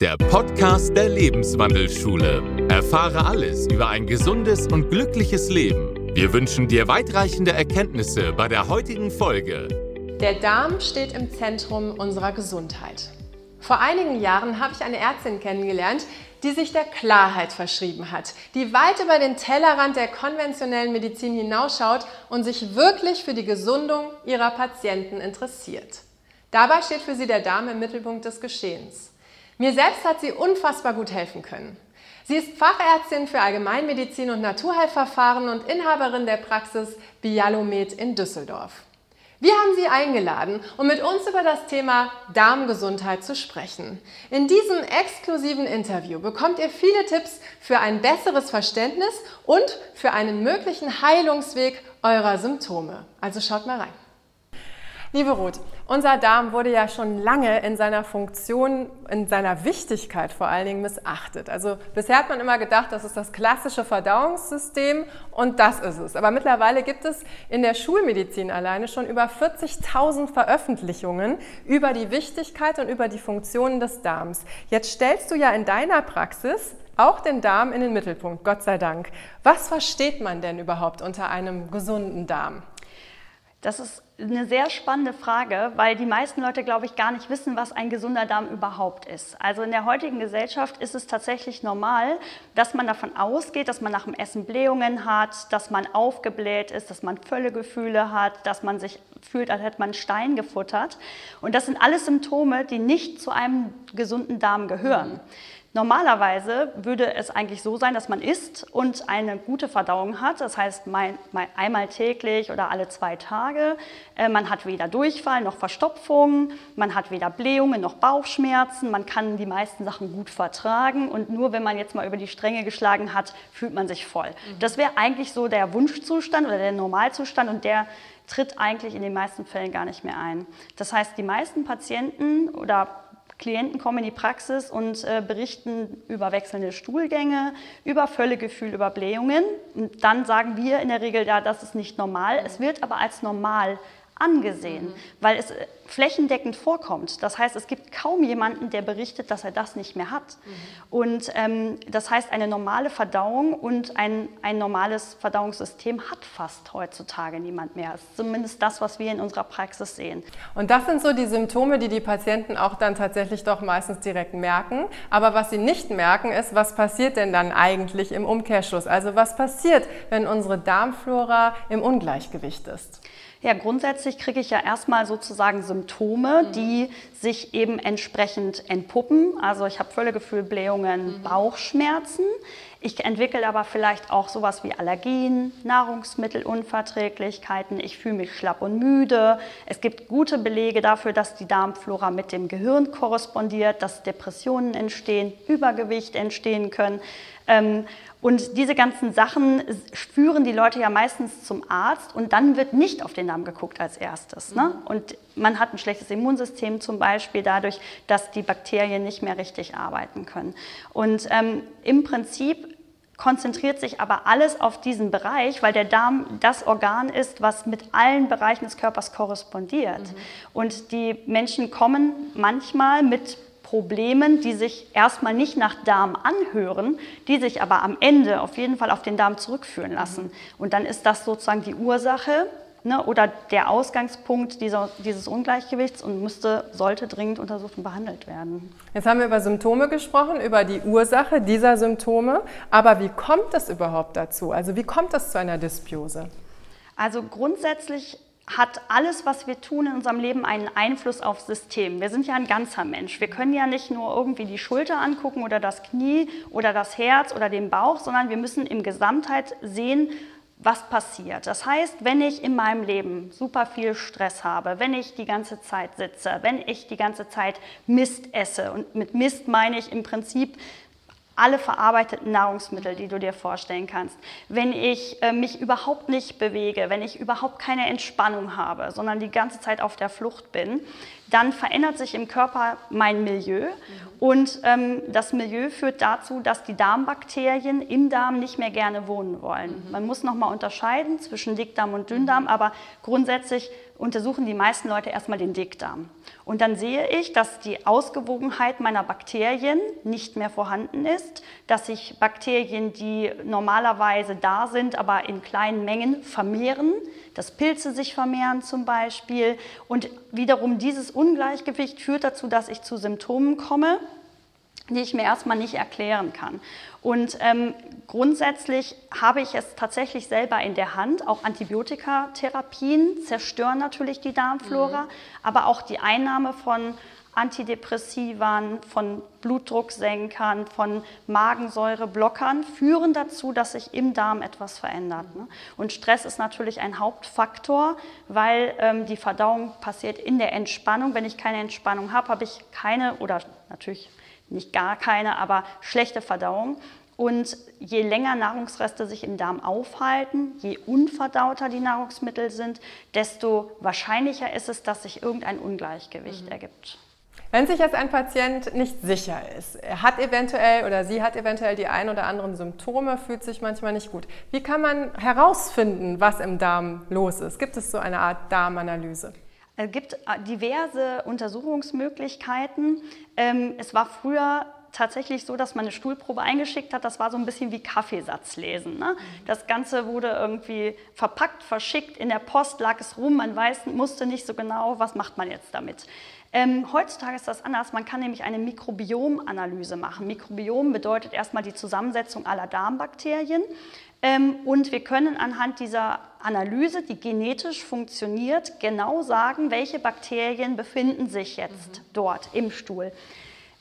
der Podcast der Lebenswandelschule. Erfahre alles über ein gesundes und glückliches Leben. Wir wünschen dir weitreichende Erkenntnisse bei der heutigen Folge. Der Darm steht im Zentrum unserer Gesundheit. Vor einigen Jahren habe ich eine Ärztin kennengelernt, die sich der Klarheit verschrieben hat, die weit über den Tellerrand der konventionellen Medizin hinausschaut und sich wirklich für die Gesundung ihrer Patienten interessiert. Dabei steht für sie der Darm im Mittelpunkt des Geschehens. Mir selbst hat sie unfassbar gut helfen können. Sie ist Fachärztin für Allgemeinmedizin und Naturheilverfahren und Inhaberin der Praxis Bialomed in Düsseldorf. Wir haben sie eingeladen, um mit uns über das Thema Darmgesundheit zu sprechen. In diesem exklusiven Interview bekommt ihr viele Tipps für ein besseres Verständnis und für einen möglichen Heilungsweg eurer Symptome. Also schaut mal rein. Liebe Ruth, unser Darm wurde ja schon lange in seiner Funktion, in seiner Wichtigkeit vor allen Dingen missachtet. Also bisher hat man immer gedacht, das ist das klassische Verdauungssystem und das ist es. Aber mittlerweile gibt es in der Schulmedizin alleine schon über 40.000 Veröffentlichungen über die Wichtigkeit und über die Funktionen des Darms. Jetzt stellst du ja in deiner Praxis auch den Darm in den Mittelpunkt, Gott sei Dank. Was versteht man denn überhaupt unter einem gesunden Darm? Das ist eine sehr spannende Frage, weil die meisten Leute, glaube ich, gar nicht wissen, was ein gesunder Darm überhaupt ist. Also in der heutigen Gesellschaft ist es tatsächlich normal, dass man davon ausgeht, dass man nach dem Essen Blähungen hat, dass man aufgebläht ist, dass man Völlegefühle hat, dass man sich fühlt, als hätte man Stein gefuttert. Und das sind alles Symptome, die nicht zu einem gesunden Darm gehören. Mhm. Normalerweise würde es eigentlich so sein, dass man isst und eine gute Verdauung hat. Das heißt, mein, mein, einmal täglich oder alle zwei Tage. Äh, man hat weder Durchfall noch Verstopfung, man hat weder Blähungen noch Bauchschmerzen, man kann die meisten Sachen gut vertragen und nur wenn man jetzt mal über die Stränge geschlagen hat, fühlt man sich voll. Mhm. Das wäre eigentlich so der Wunschzustand oder der Normalzustand und der tritt eigentlich in den meisten Fällen gar nicht mehr ein. Das heißt, die meisten Patienten oder Klienten kommen in die Praxis und äh, berichten über wechselnde Stuhlgänge, über Völlegefühl, über Blähungen. Und dann sagen wir in der Regel, ja, das ist nicht normal. Es wird aber als normal angesehen, mhm. weil es äh, flächendeckend vorkommt. Das heißt, es gibt kaum jemanden, der berichtet, dass er das nicht mehr hat. Mhm. Und ähm, das heißt, eine normale Verdauung und ein, ein normales Verdauungssystem hat fast heutzutage niemand mehr. Das ist zumindest das, was wir in unserer Praxis sehen. Und das sind so die Symptome, die die Patienten auch dann tatsächlich doch meistens direkt merken. Aber was sie nicht merken, ist, was passiert denn dann eigentlich im Umkehrschluss? Also was passiert, wenn unsere Darmflora im Ungleichgewicht ist? Ja, grundsätzlich kriege ich ja erstmal sozusagen Symptome, mhm. die sich eben entsprechend entpuppen. Also ich habe Völlegefühl, Blähungen, mhm. Bauchschmerzen. Ich entwickle aber vielleicht auch sowas wie Allergien, Nahrungsmittelunverträglichkeiten. Ich fühle mich schlapp und müde. Es gibt gute Belege dafür, dass die Darmflora mit dem Gehirn korrespondiert, dass Depressionen entstehen, Übergewicht entstehen können. Ähm, und diese ganzen Sachen führen die Leute ja meistens zum Arzt und dann wird nicht auf den Darm geguckt als erstes. Ne? Mhm. Und man hat ein schlechtes Immunsystem zum Beispiel dadurch, dass die Bakterien nicht mehr richtig arbeiten können. Und ähm, im Prinzip konzentriert sich aber alles auf diesen Bereich, weil der Darm das Organ ist, was mit allen Bereichen des Körpers korrespondiert. Mhm. Und die Menschen kommen manchmal mit Problemen, die sich erstmal nicht nach Darm anhören, die sich aber am Ende auf jeden Fall auf den Darm zurückführen lassen. Mhm. Und dann ist das sozusagen die Ursache ne, oder der Ausgangspunkt dieser, dieses Ungleichgewichts und müsste, sollte dringend untersucht und behandelt werden. Jetzt haben wir über Symptome gesprochen, über die Ursache dieser Symptome. Aber wie kommt es überhaupt dazu? Also wie kommt es zu einer Dysbiose? Also grundsätzlich hat alles, was wir tun in unserem Leben, einen Einfluss aufs System. Wir sind ja ein ganzer Mensch. Wir können ja nicht nur irgendwie die Schulter angucken oder das Knie oder das Herz oder den Bauch, sondern wir müssen im Gesamtheit sehen, was passiert. Das heißt, wenn ich in meinem Leben super viel Stress habe, wenn ich die ganze Zeit sitze, wenn ich die ganze Zeit Mist esse, und mit Mist meine ich im Prinzip alle verarbeiteten Nahrungsmittel, die du dir vorstellen kannst, wenn ich äh, mich überhaupt nicht bewege, wenn ich überhaupt keine Entspannung habe, sondern die ganze Zeit auf der Flucht bin, dann verändert sich im Körper mein Milieu mhm. und ähm, das Milieu führt dazu, dass die Darmbakterien im Darm nicht mehr gerne wohnen wollen. Mhm. Man muss nochmal unterscheiden zwischen Dickdarm und Dünndarm, mhm. aber grundsätzlich untersuchen die meisten Leute erstmal den Dickdarm. Und dann sehe ich, dass die Ausgewogenheit meiner Bakterien nicht mehr vorhanden ist, dass sich Bakterien, die normalerweise da sind, aber in kleinen Mengen vermehren, dass Pilze sich vermehren zum Beispiel. Und wiederum dieses Ungleichgewicht führt dazu, dass ich zu Symptomen komme, die ich mir erstmal nicht erklären kann. Und ähm, grundsätzlich habe ich es tatsächlich selber in der Hand. Auch Antibiotikatherapien zerstören natürlich die Darmflora, mhm. aber auch die Einnahme von Antidepressivern, von Blutdrucksenkern, von Magensäureblockern führen dazu, dass sich im Darm etwas verändert. Ne? Und Stress ist natürlich ein Hauptfaktor, weil ähm, die Verdauung passiert in der Entspannung. Wenn ich keine Entspannung habe, habe ich keine oder natürlich nicht gar keine, aber schlechte Verdauung. Und je länger Nahrungsreste sich im Darm aufhalten, je unverdauter die Nahrungsmittel sind, desto wahrscheinlicher ist es, dass sich irgendein Ungleichgewicht mhm. ergibt. Wenn sich jetzt ein Patient nicht sicher ist, er hat eventuell oder sie hat eventuell die ein oder anderen Symptome, fühlt sich manchmal nicht gut. Wie kann man herausfinden, was im Darm los ist? Gibt es so eine Art Darmanalyse? Es gibt äh, diverse Untersuchungsmöglichkeiten. Ähm, es war früher tatsächlich so, dass man eine Stuhlprobe eingeschickt hat. Das war so ein bisschen wie Kaffeesatz lesen. Ne? Das Ganze wurde irgendwie verpackt, verschickt, in der Post lag es rum. Man weiß, musste nicht so genau, was macht man jetzt damit. Ähm, heutzutage ist das anders. Man kann nämlich eine Mikrobiomanalyse machen. Mikrobiom bedeutet erstmal die Zusammensetzung aller Darmbakterien. Ähm, und wir können anhand dieser Analyse, die genetisch funktioniert, genau sagen, welche Bakterien befinden sich jetzt mhm. dort im Stuhl.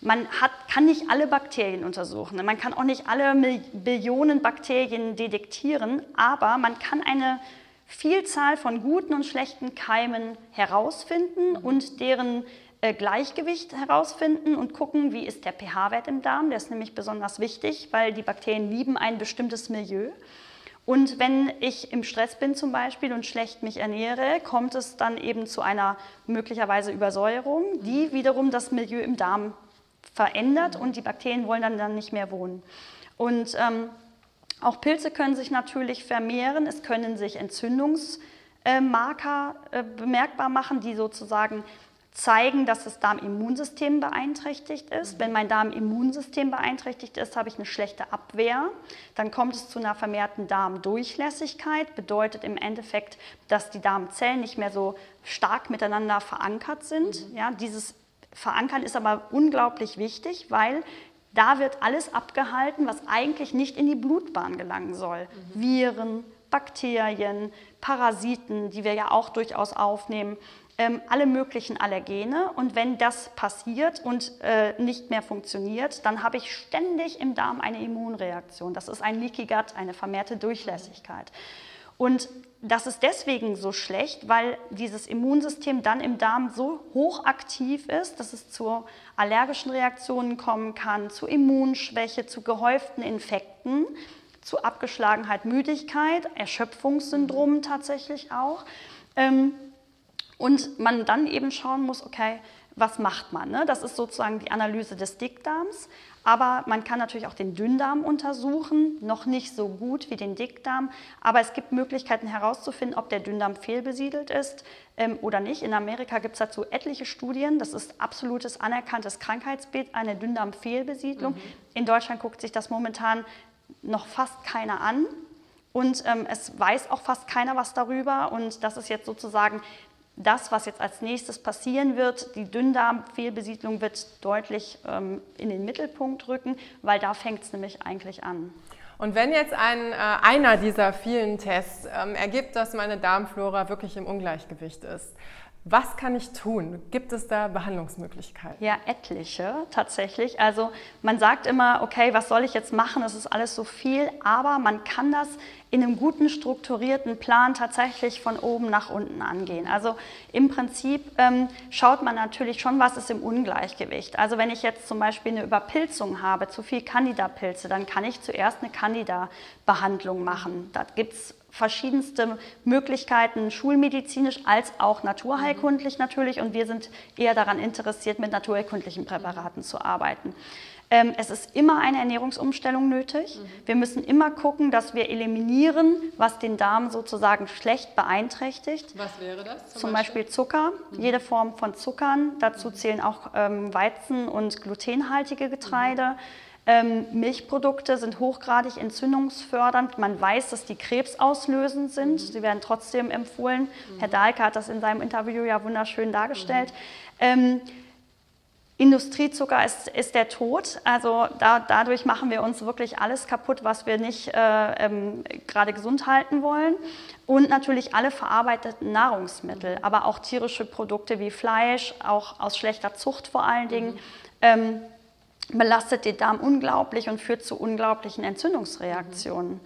Man hat, kann nicht alle Bakterien untersuchen, man kann auch nicht alle Billionen Bakterien detektieren, aber man kann eine Vielzahl von guten und schlechten Keimen herausfinden mhm. und deren äh, Gleichgewicht herausfinden und gucken, wie ist der pH-Wert im Darm. Der ist nämlich besonders wichtig, weil die Bakterien lieben ein bestimmtes Milieu. Und wenn ich im Stress bin zum Beispiel und schlecht mich ernähre, kommt es dann eben zu einer möglicherweise Übersäuerung, die wiederum das Milieu im Darm verändert und die Bakterien wollen dann, dann nicht mehr wohnen. Und ähm, auch Pilze können sich natürlich vermehren, es können sich Entzündungsmarker äh, bemerkbar machen, die sozusagen zeigen, dass das Darmimmunsystem beeinträchtigt ist. Wenn mein Darmimmunsystem beeinträchtigt ist, habe ich eine schlechte Abwehr. Dann kommt es zu einer vermehrten Darmdurchlässigkeit. Bedeutet im Endeffekt, dass die Darmzellen nicht mehr so stark miteinander verankert sind. Mhm. Ja, dieses Verankern ist aber unglaublich wichtig, weil da wird alles abgehalten, was eigentlich nicht in die Blutbahn gelangen soll. Mhm. Viren, Bakterien, Parasiten, die wir ja auch durchaus aufnehmen ähm, alle möglichen Allergene. Und wenn das passiert und äh, nicht mehr funktioniert, dann habe ich ständig im Darm eine Immunreaktion. Das ist ein Leaky Gut, eine vermehrte Durchlässigkeit. Und das ist deswegen so schlecht, weil dieses Immunsystem dann im Darm so hochaktiv ist, dass es zu allergischen Reaktionen kommen kann, zu Immunschwäche, zu gehäuften Infekten, zu Abgeschlagenheit, Müdigkeit, Erschöpfungssyndromen tatsächlich auch. Ähm, und man dann eben schauen muss, okay, was macht man? Ne? Das ist sozusagen die Analyse des Dickdarms. Aber man kann natürlich auch den Dünndarm untersuchen, noch nicht so gut wie den Dickdarm. Aber es gibt Möglichkeiten herauszufinden, ob der Dünndarm fehlbesiedelt ist ähm, oder nicht. In Amerika gibt es dazu etliche Studien. Das ist absolutes anerkanntes Krankheitsbild, eine Dünndarmfehlbesiedlung. Mhm. In Deutschland guckt sich das momentan noch fast keiner an. Und ähm, es weiß auch fast keiner was darüber. Und das ist jetzt sozusagen das, was jetzt als nächstes passieren wird, die Dünndarmfehlbesiedlung wird deutlich ähm, in den Mittelpunkt rücken, weil da fängt es nämlich eigentlich an. Und wenn jetzt ein, äh, einer dieser vielen Tests ähm, ergibt, dass meine Darmflora wirklich im Ungleichgewicht ist, was kann ich tun? Gibt es da Behandlungsmöglichkeiten? Ja, etliche tatsächlich. Also man sagt immer, okay, was soll ich jetzt machen? Das ist alles so viel, aber man kann das in einem guten strukturierten Plan tatsächlich von oben nach unten angehen. Also im Prinzip ähm, schaut man natürlich schon, was ist im Ungleichgewicht. Also wenn ich jetzt zum Beispiel eine Überpilzung habe, zu viel Candida-Pilze, dann kann ich zuerst eine Candida-Behandlung machen. Da gibt es verschiedenste Möglichkeiten, schulmedizinisch als auch naturheilkundlich natürlich. Und wir sind eher daran interessiert, mit naturheilkundlichen Präparaten zu arbeiten. Ähm, es ist immer eine Ernährungsumstellung nötig. Mhm. Wir müssen immer gucken, dass wir eliminieren, was den Darm sozusagen schlecht beeinträchtigt. Was wäre das? Zum, zum Beispiel? Beispiel? Zucker, mhm. jede Form von Zuckern. Dazu mhm. zählen auch ähm, Weizen- und glutenhaltige Getreide. Mhm. Ähm, Milchprodukte sind hochgradig entzündungsfördernd. Man weiß, dass die krebsauslösend sind. Mhm. Sie werden trotzdem empfohlen. Mhm. Herr Dahlke hat das in seinem Interview ja wunderschön dargestellt. Ähm, Industriezucker ist, ist der Tod. Also da, dadurch machen wir uns wirklich alles kaputt, was wir nicht äh, ähm, gerade gesund halten wollen. Und natürlich alle verarbeiteten Nahrungsmittel, aber auch tierische Produkte wie Fleisch, auch aus schlechter Zucht vor allen Dingen, ähm, belastet den Darm unglaublich und führt zu unglaublichen Entzündungsreaktionen.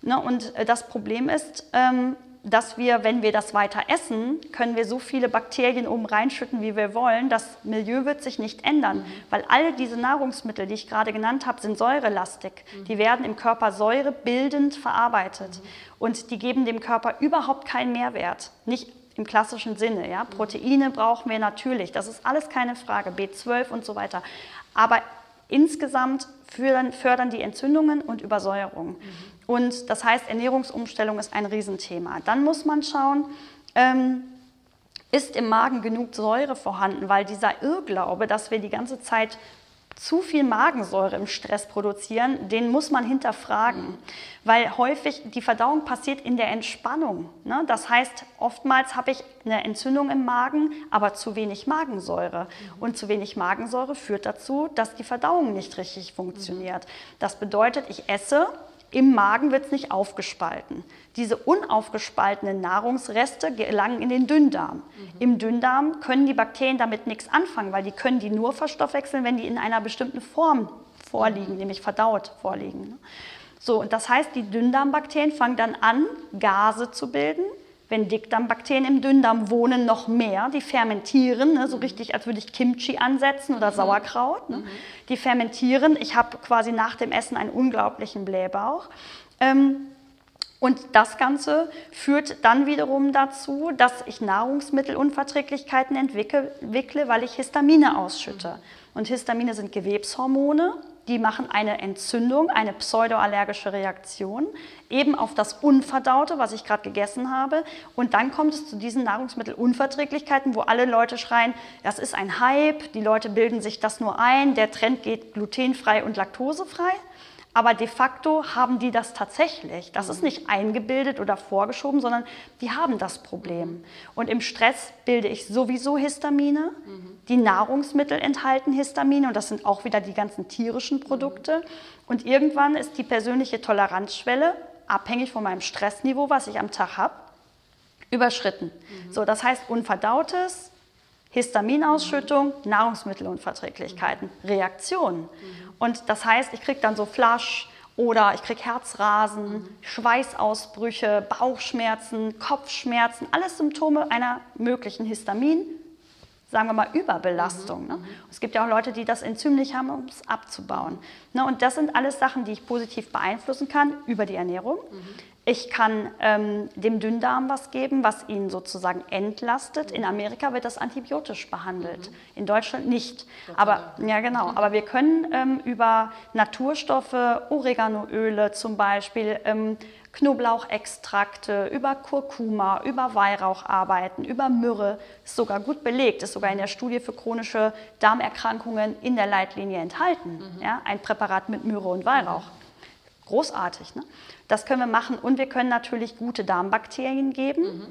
Ne, und äh, das Problem ist, ähm, dass wir, wenn wir das weiter essen, können wir so viele Bakterien oben reinschütten, wie wir wollen. Das Milieu wird sich nicht ändern, mhm. weil all diese Nahrungsmittel, die ich gerade genannt habe, sind säurelastig. Mhm. Die werden im Körper säurebildend verarbeitet mhm. und die geben dem Körper überhaupt keinen Mehrwert. Nicht im klassischen Sinne. Ja? Proteine brauchen wir natürlich, das ist alles keine Frage, B12 und so weiter. Aber insgesamt fördern, fördern die Entzündungen und Übersäuerung. Und das heißt, Ernährungsumstellung ist ein Riesenthema. Dann muss man schauen, ähm, ist im Magen genug Säure vorhanden, weil dieser Irrglaube, dass wir die ganze Zeit zu viel Magensäure im Stress produzieren, den muss man hinterfragen, weil häufig die Verdauung passiert in der Entspannung. Ne? Das heißt, oftmals habe ich eine Entzündung im Magen, aber zu wenig Magensäure. Und zu wenig Magensäure führt dazu, dass die Verdauung nicht richtig funktioniert. Das bedeutet, ich esse, im Magen wird es nicht aufgespalten. Diese unaufgespaltenen Nahrungsreste gelangen in den Dünndarm. Mhm. Im Dünndarm können die Bakterien damit nichts anfangen, weil die können die nur verstoffwechseln, wenn die in einer bestimmten Form vorliegen, mhm. nämlich verdaut vorliegen. So, das heißt, die Dünndarmbakterien fangen dann an, Gase zu bilden wenn Dickdarmbakterien im Dünndarm wohnen, noch mehr. Die fermentieren, ne, so richtig, als würde ich Kimchi ansetzen oder mhm. Sauerkraut. Ne. Mhm. Die fermentieren. Ich habe quasi nach dem Essen einen unglaublichen Blähbauch. Ähm, und das Ganze führt dann wiederum dazu, dass ich Nahrungsmittelunverträglichkeiten entwickle, weil ich Histamine ausschütte. Mhm. Und Histamine sind Gewebshormone, die machen eine Entzündung, eine pseudoallergische Reaktion, eben auf das Unverdaute, was ich gerade gegessen habe. Und dann kommt es zu diesen Nahrungsmittelunverträglichkeiten, wo alle Leute schreien, das ist ein Hype, die Leute bilden sich das nur ein, der Trend geht glutenfrei und laktosefrei. Aber de facto haben die das tatsächlich. Das ist nicht eingebildet oder vorgeschoben, sondern die haben das Problem. Und im Stress bilde ich sowieso Histamine. Die Nahrungsmittel enthalten Histamine und das sind auch wieder die ganzen tierischen Produkte. Und irgendwann ist die persönliche Toleranzschwelle, abhängig von meinem Stressniveau, was ich am Tag habe, überschritten. So, das heißt, unverdautes, Histaminausschüttung, Nahrungsmittelunverträglichkeiten, Reaktionen. Und das heißt, ich kriege dann so Flasch oder ich kriege Herzrasen, Schweißausbrüche, Bauchschmerzen, Kopfschmerzen, alles Symptome einer möglichen Histamin, sagen wir mal Überbelastung. Ne? Es gibt ja auch Leute, die das Enzym nicht haben, um es abzubauen. Ne? Und das sind alles Sachen, die ich positiv beeinflussen kann über die Ernährung. Ich kann ähm, dem Dünndarm was geben, was ihn sozusagen entlastet. In Amerika wird das antibiotisch behandelt, mhm. in Deutschland nicht. Aber ja genau. Aber wir können ähm, über Naturstoffe, Oreganoöle zum Beispiel, ähm, Knoblauchextrakte, über Kurkuma, über Weihrauch arbeiten, über Myrrhe. Ist sogar gut belegt, ist sogar in der Studie für chronische Darmerkrankungen in der Leitlinie enthalten. Mhm. Ja, ein Präparat mit Myrrhe und Weihrauch. Großartig. Ne? Das können wir machen und wir können natürlich gute Darmbakterien geben, mhm.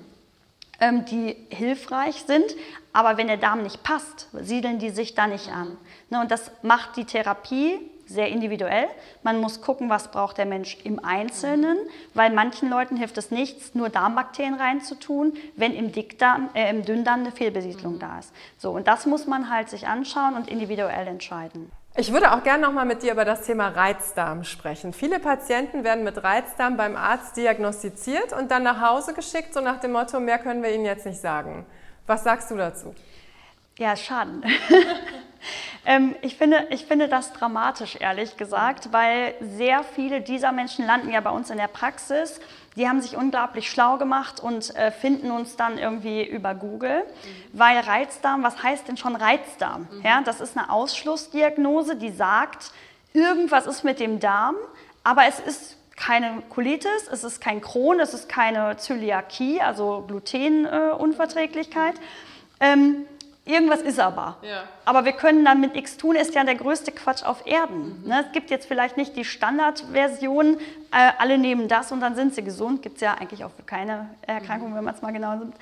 ähm, die hilfreich sind. Aber wenn der Darm nicht passt, siedeln die sich da nicht an. Ne, und das macht die Therapie sehr individuell. Man muss gucken, was braucht der Mensch im Einzelnen, weil manchen Leuten hilft es nichts, nur Darmbakterien reinzutun, wenn im, Dickdarm, äh, im Dünndarm eine Fehlbesiedlung mhm. da ist. So, und das muss man halt sich anschauen und individuell entscheiden. Ich würde auch gerne noch mal mit dir über das Thema Reizdarm sprechen. Viele Patienten werden mit Reizdarm beim Arzt diagnostiziert und dann nach Hause geschickt, so nach dem Motto, mehr können wir ihnen jetzt nicht sagen. Was sagst du dazu? Ja, Schaden. ähm, ich, finde, ich finde das dramatisch, ehrlich gesagt, weil sehr viele dieser Menschen landen ja bei uns in der Praxis. Die haben sich unglaublich schlau gemacht und äh, finden uns dann irgendwie über Google, mhm. weil Reizdarm, was heißt denn schon Reizdarm? Mhm. Ja, das ist eine Ausschlussdiagnose, die sagt, irgendwas ist mit dem Darm, aber es ist keine Colitis, es ist kein Crohn, es ist keine Zöliakie, also Glutenunverträglichkeit. Äh, ähm, Irgendwas ist aber. Ja. Aber wir können dann mit X tun, ist ja der größte Quatsch auf Erden. Mhm. Ne? Es gibt jetzt vielleicht nicht die Standardversion, äh, alle nehmen das und dann sind sie gesund. Gibt es ja eigentlich auch für keine Erkrankung, mhm. wenn man es mal genau nimmt.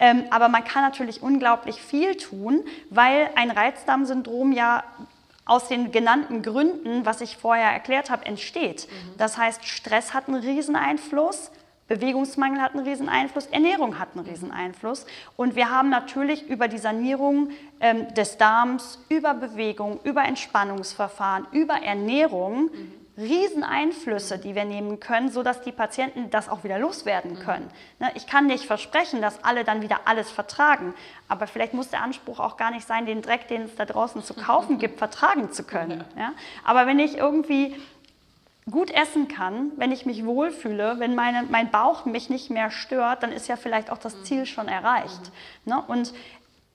Ähm, aber man kann natürlich unglaublich viel tun, weil ein Reizdarmsyndrom ja aus den genannten Gründen, was ich vorher erklärt habe, entsteht. Mhm. Das heißt, Stress hat einen Rieseneinfluss, Bewegungsmangel hat einen riesen Einfluss, Ernährung hat einen riesen Einfluss. Und wir haben natürlich über die Sanierung ähm, des Darms, über Bewegung, über Entspannungsverfahren, über Ernährung mhm. riesen Einflüsse, die wir nehmen können, sodass die Patienten das auch wieder loswerden mhm. können. Ne, ich kann nicht versprechen, dass alle dann wieder alles vertragen, aber vielleicht muss der Anspruch auch gar nicht sein, den Dreck, den es da draußen zu kaufen gibt, vertragen zu können. Ja? Aber wenn ich irgendwie gut essen kann, wenn ich mich wohlfühle, wenn meine, mein Bauch mich nicht mehr stört, dann ist ja vielleicht auch das Ziel schon erreicht. Ne? Und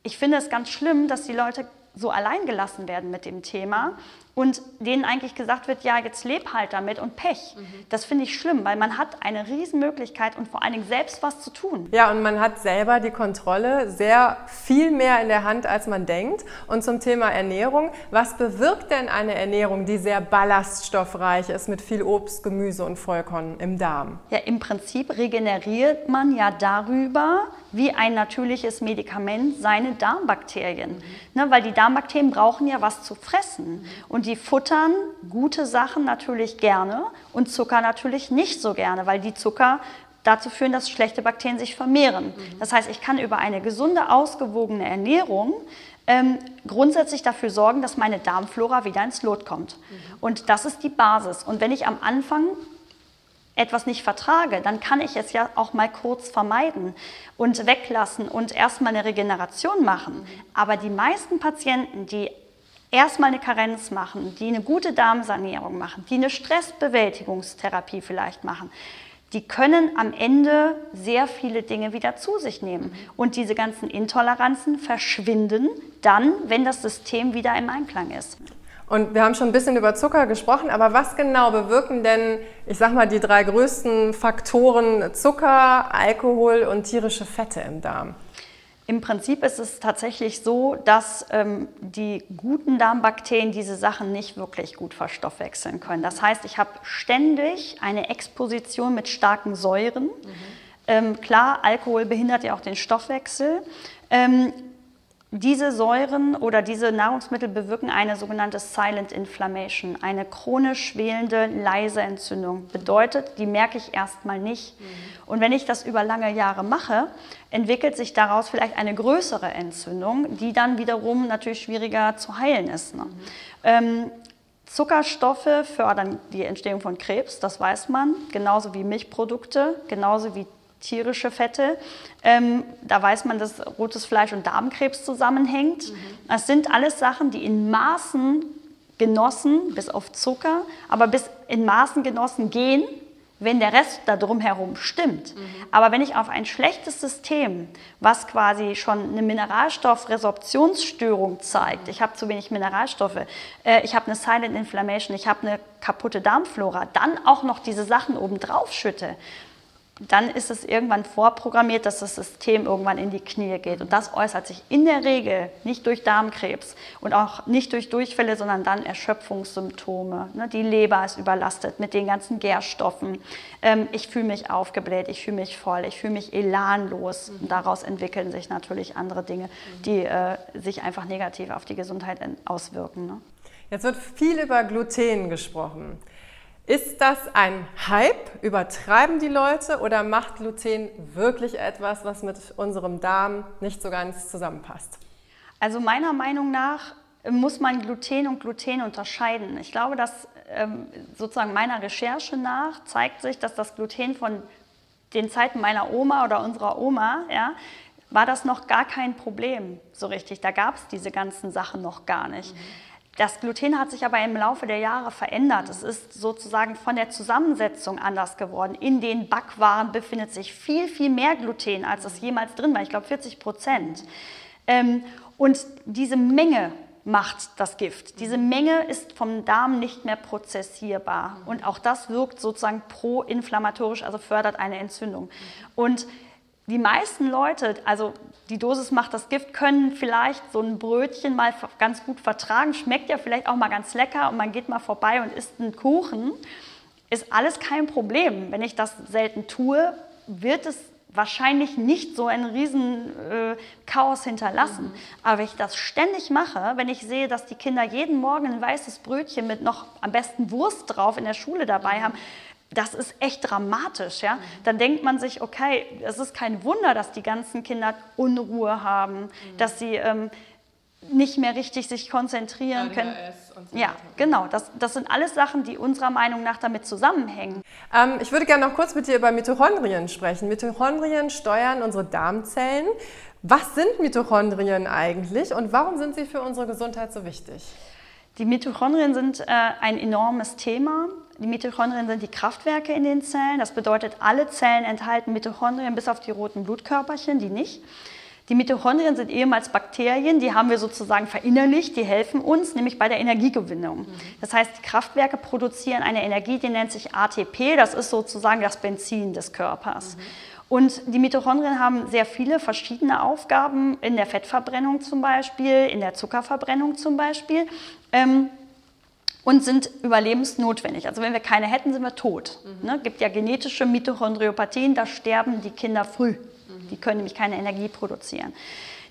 ich finde es ganz schlimm, dass die Leute so allein gelassen werden mit dem Thema und denen eigentlich gesagt wird, ja, jetzt leb halt damit und Pech. Mhm. Das finde ich schlimm, weil man hat eine Riesenmöglichkeit und vor allen Dingen selbst was zu tun. Ja, und man hat selber die Kontrolle sehr viel mehr in der Hand, als man denkt. Und zum Thema Ernährung, was bewirkt denn eine Ernährung, die sehr ballaststoffreich ist mit viel Obst, Gemüse und Vollkorn im Darm? Ja, im Prinzip regeneriert man ja darüber, wie ein natürliches Medikament seine Darmbakterien. Mhm. Ne, weil die Darmbakterien brauchen ja was zu fressen. Und und die futtern gute Sachen natürlich gerne und Zucker natürlich nicht so gerne, weil die Zucker dazu führen, dass schlechte Bakterien sich vermehren. Mhm. Das heißt, ich kann über eine gesunde, ausgewogene Ernährung ähm, grundsätzlich dafür sorgen, dass meine Darmflora wieder ins Lot kommt. Mhm. Und das ist die Basis. Und wenn ich am Anfang etwas nicht vertrage, dann kann ich es ja auch mal kurz vermeiden und weglassen und erstmal eine Regeneration machen. Mhm. Aber die meisten Patienten, die erstmal eine Karenz machen, die eine gute Darmsanierung machen, die eine Stressbewältigungstherapie vielleicht machen, die können am Ende sehr viele Dinge wieder zu sich nehmen. Und diese ganzen Intoleranzen verschwinden dann, wenn das System wieder im Einklang ist. Und wir haben schon ein bisschen über Zucker gesprochen, aber was genau bewirken denn, ich sag mal, die drei größten Faktoren Zucker, Alkohol und tierische Fette im Darm? Im Prinzip ist es tatsächlich so, dass ähm, die guten Darmbakterien diese Sachen nicht wirklich gut verstoffwechseln können. Das heißt, ich habe ständig eine Exposition mit starken Säuren. Mhm. Ähm, klar, Alkohol behindert ja auch den Stoffwechsel. Ähm, diese Säuren oder diese Nahrungsmittel bewirken eine sogenannte Silent Inflammation, eine chronisch schwelende, leise Entzündung. Bedeutet, die merke ich erstmal nicht. Mhm. Und wenn ich das über lange Jahre mache, entwickelt sich daraus vielleicht eine größere Entzündung, die dann wiederum natürlich schwieriger zu heilen ist. Ne? Mhm. Ähm, Zuckerstoffe fördern die Entstehung von Krebs, das weiß man, genauso wie Milchprodukte, genauso wie tierische Fette. Ähm, da weiß man, dass rotes Fleisch und Darmkrebs zusammenhängt. Mhm. Das sind alles Sachen, die in Maßen genossen, bis auf Zucker, aber bis in Maßen genossen gehen, wenn der Rest da drumherum stimmt. Mhm. Aber wenn ich auf ein schlechtes System, was quasi schon eine Mineralstoffresorptionsstörung zeigt, ich habe zu wenig Mineralstoffe, äh, ich habe eine Silent Inflammation, ich habe eine kaputte Darmflora, dann auch noch diese Sachen obendrauf schütte, dann ist es irgendwann vorprogrammiert, dass das System irgendwann in die Knie geht. Und das äußert sich in der Regel nicht durch Darmkrebs und auch nicht durch Durchfälle, sondern dann Erschöpfungssymptome. Ne, die Leber ist überlastet mit den ganzen Gärstoffen. Ähm, ich fühle mich aufgebläht, ich fühle mich voll, ich fühle mich elanlos. Und daraus entwickeln sich natürlich andere Dinge, die äh, sich einfach negativ auf die Gesundheit auswirken. Ne? Jetzt wird viel über Gluten gesprochen. Ist das ein Hype? Übertreiben die Leute oder macht Gluten wirklich etwas, was mit unserem Darm nicht so ganz zusammenpasst? Also meiner Meinung nach muss man Gluten und Gluten unterscheiden. Ich glaube, dass ähm, sozusagen meiner Recherche nach zeigt sich, dass das Gluten von den Zeiten meiner Oma oder unserer Oma ja, war das noch gar kein Problem so richtig. Da gab es diese ganzen Sachen noch gar nicht. Mhm. Das Gluten hat sich aber im Laufe der Jahre verändert. Es ist sozusagen von der Zusammensetzung anders geworden. In den Backwaren befindet sich viel, viel mehr Gluten, als es jemals drin war. Ich glaube 40 Prozent. Ähm, und diese Menge macht das Gift. Diese Menge ist vom Darm nicht mehr prozessierbar. Und auch das wirkt sozusagen proinflammatorisch, also fördert eine Entzündung. Und die meisten Leute, also die Dosis macht das Gift, können vielleicht so ein Brötchen mal ganz gut vertragen. Schmeckt ja vielleicht auch mal ganz lecker und man geht mal vorbei und isst einen Kuchen. Ist alles kein Problem. Wenn ich das selten tue, wird es wahrscheinlich nicht so ein riesen äh, Chaos hinterlassen. Mhm. Aber wenn ich das ständig mache, wenn ich sehe, dass die Kinder jeden Morgen ein weißes Brötchen mit noch am besten Wurst drauf in der Schule dabei mhm. haben, das ist echt dramatisch. Ja? Dann denkt man sich, okay, es ist kein Wunder, dass die ganzen Kinder Unruhe haben, mhm. dass sie ähm, nicht mehr richtig sich konzentrieren ADHS können. So ja, genau. Das, das sind alles Sachen, die unserer Meinung nach damit zusammenhängen. Ähm, ich würde gerne noch kurz mit dir über Mitochondrien sprechen. Mitochondrien steuern unsere Darmzellen. Was sind Mitochondrien eigentlich und warum sind sie für unsere Gesundheit so wichtig? Die Mitochondrien sind äh, ein enormes Thema. Die Mitochondrien sind die Kraftwerke in den Zellen. Das bedeutet, alle Zellen enthalten Mitochondrien bis auf die roten Blutkörperchen, die nicht. Die Mitochondrien sind ehemals Bakterien, die haben wir sozusagen verinnerlicht, die helfen uns nämlich bei der Energiegewinnung. Mhm. Das heißt, die Kraftwerke produzieren eine Energie, die nennt sich ATP, das ist sozusagen das Benzin des Körpers. Mhm. Und die Mitochondrien haben sehr viele verschiedene Aufgaben, in der Fettverbrennung zum Beispiel, in der Zuckerverbrennung zum Beispiel. Ähm, und sind überlebensnotwendig. Also wenn wir keine hätten, sind wir tot. Mhm. Ne? gibt ja genetische Mitochondriopathien, da sterben die Kinder früh. Die können nämlich keine Energie produzieren.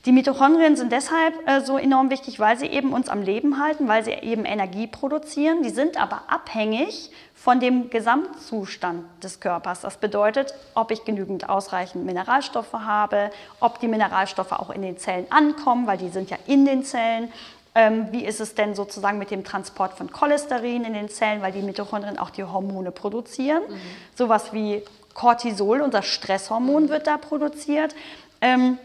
Die Mitochondrien sind deshalb äh, so enorm wichtig, weil sie eben uns am Leben halten, weil sie eben Energie produzieren. Die sind aber abhängig von dem Gesamtzustand des Körpers. Das bedeutet, ob ich genügend ausreichend Mineralstoffe habe, ob die Mineralstoffe auch in den Zellen ankommen, weil die sind ja in den Zellen. Ähm, wie ist es denn sozusagen mit dem Transport von Cholesterin in den Zellen, weil die Mitochondrien auch die Hormone produzieren. Mhm. Sowas wie Cortisol, unser Stresshormon, wird da produziert. Ähm,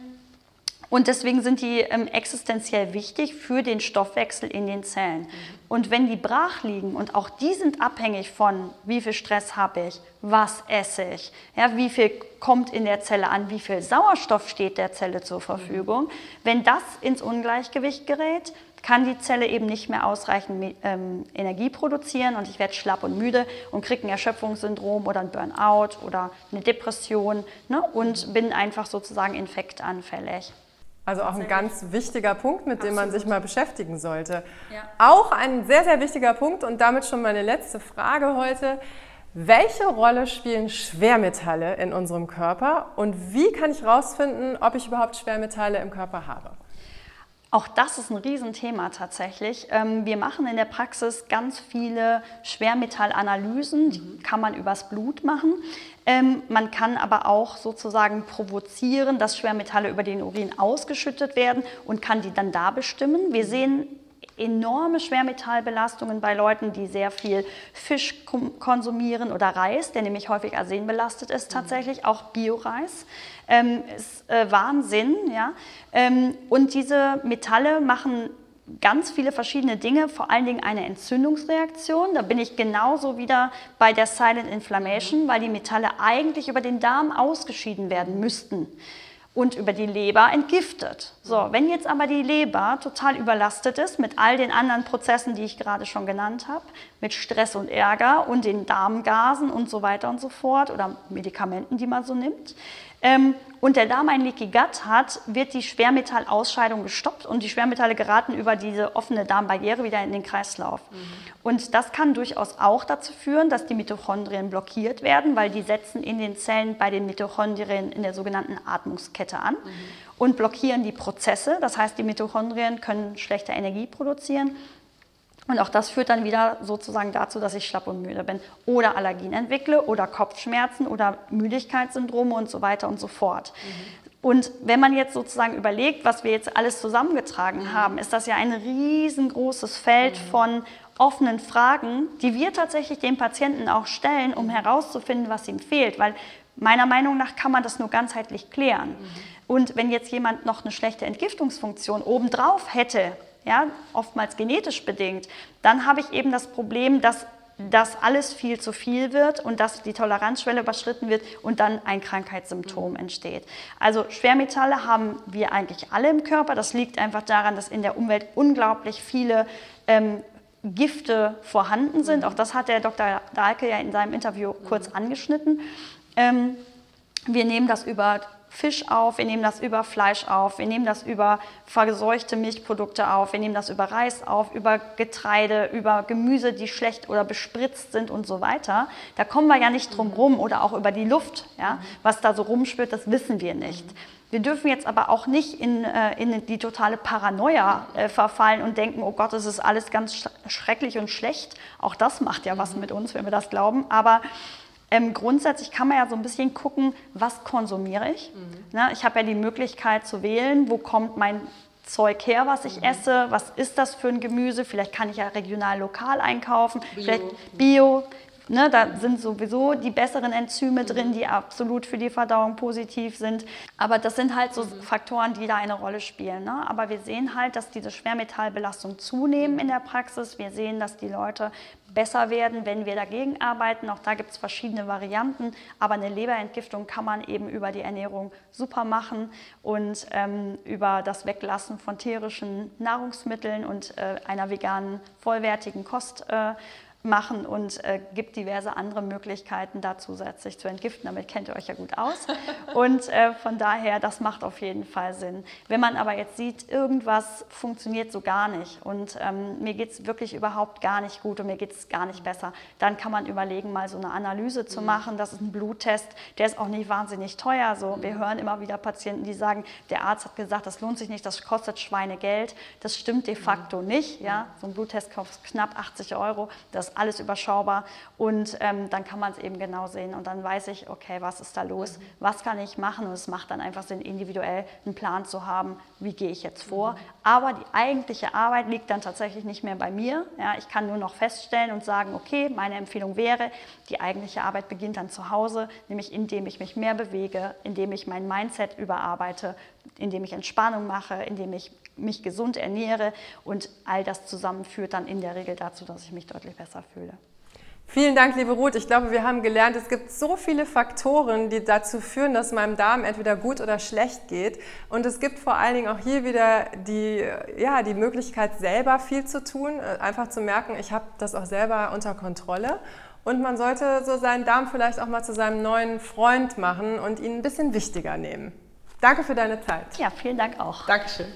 und deswegen sind die ähm, existenziell wichtig für den Stoffwechsel in den Zellen. Mhm. Und wenn die brach liegen, und auch die sind abhängig von, wie viel Stress habe ich, was esse ich, ja, wie viel kommt in der Zelle an, wie viel Sauerstoff steht der Zelle zur Verfügung, mhm. wenn das ins Ungleichgewicht gerät, kann die Zelle eben nicht mehr ausreichend ähm, Energie produzieren und ich werde schlapp und müde und kriege ein Erschöpfungssyndrom oder ein Burnout oder eine Depression ne, und bin einfach sozusagen infektanfällig. Also auch ein ganz wichtiger Punkt, mit dem man sich mal beschäftigen sollte. Ja. Auch ein sehr, sehr wichtiger Punkt und damit schon meine letzte Frage heute. Welche Rolle spielen Schwermetalle in unserem Körper und wie kann ich herausfinden, ob ich überhaupt Schwermetalle im Körper habe? Auch das ist ein Riesenthema tatsächlich. Ähm, wir machen in der Praxis ganz viele Schwermetallanalysen, die mhm. kann man übers Blut machen. Ähm, man kann aber auch sozusagen provozieren, dass Schwermetalle über den Urin ausgeschüttet werden und kann die dann da bestimmen. Wir mhm. sehen enorme Schwermetallbelastungen bei Leuten, die sehr viel Fisch konsumieren oder Reis, der nämlich häufig arsenbelastet ist, tatsächlich, auch Bioreis. Ähm, ist äh, Wahnsinn, ja. Ähm, und diese Metalle machen ganz viele verschiedene Dinge, vor allen Dingen eine Entzündungsreaktion. Da bin ich genauso wieder bei der Silent Inflammation, weil die Metalle eigentlich über den Darm ausgeschieden werden müssten und über die Leber entgiftet. So, wenn jetzt aber die Leber total überlastet ist mit all den anderen Prozessen, die ich gerade schon genannt habe, mit Stress und Ärger und den Darmgasen und so weiter und so fort oder Medikamenten, die man so nimmt, und der Darm ein Leaky Gut hat, wird die Schwermetallausscheidung gestoppt und die Schwermetalle geraten über diese offene Darmbarriere wieder in den Kreislauf. Mhm. Und das kann durchaus auch dazu führen, dass die Mitochondrien blockiert werden, weil die setzen in den Zellen bei den Mitochondrien in der sogenannten Atmungskette an mhm. und blockieren die Prozesse. Das heißt, die Mitochondrien können schlechte Energie produzieren und auch das führt dann wieder sozusagen dazu, dass ich schlapp und müde bin oder Allergien entwickle oder Kopfschmerzen oder Müdigkeitssyndrome und so weiter und so fort. Mhm. Und wenn man jetzt sozusagen überlegt, was wir jetzt alles zusammengetragen mhm. haben, ist das ja ein riesengroßes Feld mhm. von offenen Fragen, die wir tatsächlich dem Patienten auch stellen, um herauszufinden, was ihm fehlt. Weil meiner Meinung nach kann man das nur ganzheitlich klären. Mhm. Und wenn jetzt jemand noch eine schlechte Entgiftungsfunktion obendrauf hätte, ja, oftmals genetisch bedingt, dann habe ich eben das Problem, dass dass alles viel zu viel wird und dass die Toleranzschwelle überschritten wird und dann ein Krankheitssymptom mhm. entsteht. Also Schwermetalle haben wir eigentlich alle im Körper. Das liegt einfach daran, dass in der Umwelt unglaublich viele ähm, Gifte vorhanden sind. Auch das hat der Dr. Dahlke ja in seinem Interview kurz angeschnitten. Ähm, wir nehmen das über Fisch auf, wir nehmen das über Fleisch auf, wir nehmen das über verseuchte Milchprodukte auf, wir nehmen das über Reis auf, über Getreide, über Gemüse, die schlecht oder bespritzt sind und so weiter. Da kommen wir ja nicht drum rum oder auch über die Luft, ja, was da so rumspürt, das wissen wir nicht. Wir dürfen jetzt aber auch nicht in, äh, in die totale Paranoia äh, verfallen und denken, oh Gott, es ist alles ganz schrecklich und schlecht. Auch das macht ja was mit uns, wenn wir das glauben. Aber ähm, grundsätzlich kann man ja so ein bisschen gucken, was konsumiere ich. Mhm. Na, ich habe ja die Möglichkeit zu wählen, wo kommt mein Zeug her, was ich mhm. esse, was ist das für ein Gemüse, vielleicht kann ich ja regional lokal einkaufen, Bio. vielleicht Bio, Ne, da sind sowieso die besseren Enzyme drin, die absolut für die Verdauung positiv sind. Aber das sind halt so Faktoren, die da eine Rolle spielen. Ne? Aber wir sehen halt, dass diese Schwermetallbelastung zunehmen in der Praxis. Wir sehen, dass die Leute besser werden, wenn wir dagegen arbeiten. Auch da gibt es verschiedene Varianten. Aber eine Leberentgiftung kann man eben über die Ernährung super machen und ähm, über das Weglassen von tierischen Nahrungsmitteln und äh, einer veganen, vollwertigen Kost. Äh, machen und äh, gibt diverse andere Möglichkeiten, da zusätzlich zu entgiften. Damit kennt ihr euch ja gut aus. Und äh, von daher, das macht auf jeden Fall Sinn. Wenn man aber jetzt sieht, irgendwas funktioniert so gar nicht und ähm, mir geht es wirklich überhaupt gar nicht gut und mir geht es gar nicht besser, dann kann man überlegen, mal so eine Analyse zu mhm. machen. Das ist ein Bluttest, der ist auch nicht wahnsinnig teuer. So, wir mhm. hören immer wieder Patienten, die sagen, der Arzt hat gesagt, das lohnt sich nicht, das kostet Schweinegeld. Das stimmt de facto nicht. Ja? So ein Bluttest kostet knapp 80 Euro. Das alles überschaubar und ähm, dann kann man es eben genau sehen und dann weiß ich, okay, was ist da los, was kann ich machen? Und es macht dann einfach Sinn, individuell einen Plan zu haben, wie gehe ich jetzt vor. Aber die eigentliche Arbeit liegt dann tatsächlich nicht mehr bei mir. Ja, ich kann nur noch feststellen und sagen, okay, meine Empfehlung wäre, die eigentliche Arbeit beginnt dann zu Hause, nämlich indem ich mich mehr bewege, indem ich mein Mindset überarbeite, indem ich Entspannung mache, indem ich mich gesund ernähre und all das zusammen führt dann in der Regel dazu, dass ich mich deutlich besser fühle. Vielen Dank, liebe Ruth. Ich glaube, wir haben gelernt, es gibt so viele Faktoren, die dazu führen, dass meinem Darm entweder gut oder schlecht geht. Und es gibt vor allen Dingen auch hier wieder die, ja, die Möglichkeit, selber viel zu tun, äh, einfach zu merken, ich habe das auch selber unter Kontrolle. Und man sollte so seinen Darm vielleicht auch mal zu seinem neuen Freund machen und ihn ein bisschen wichtiger nehmen. Danke für deine Zeit. Ja, vielen Dank auch. Dankeschön.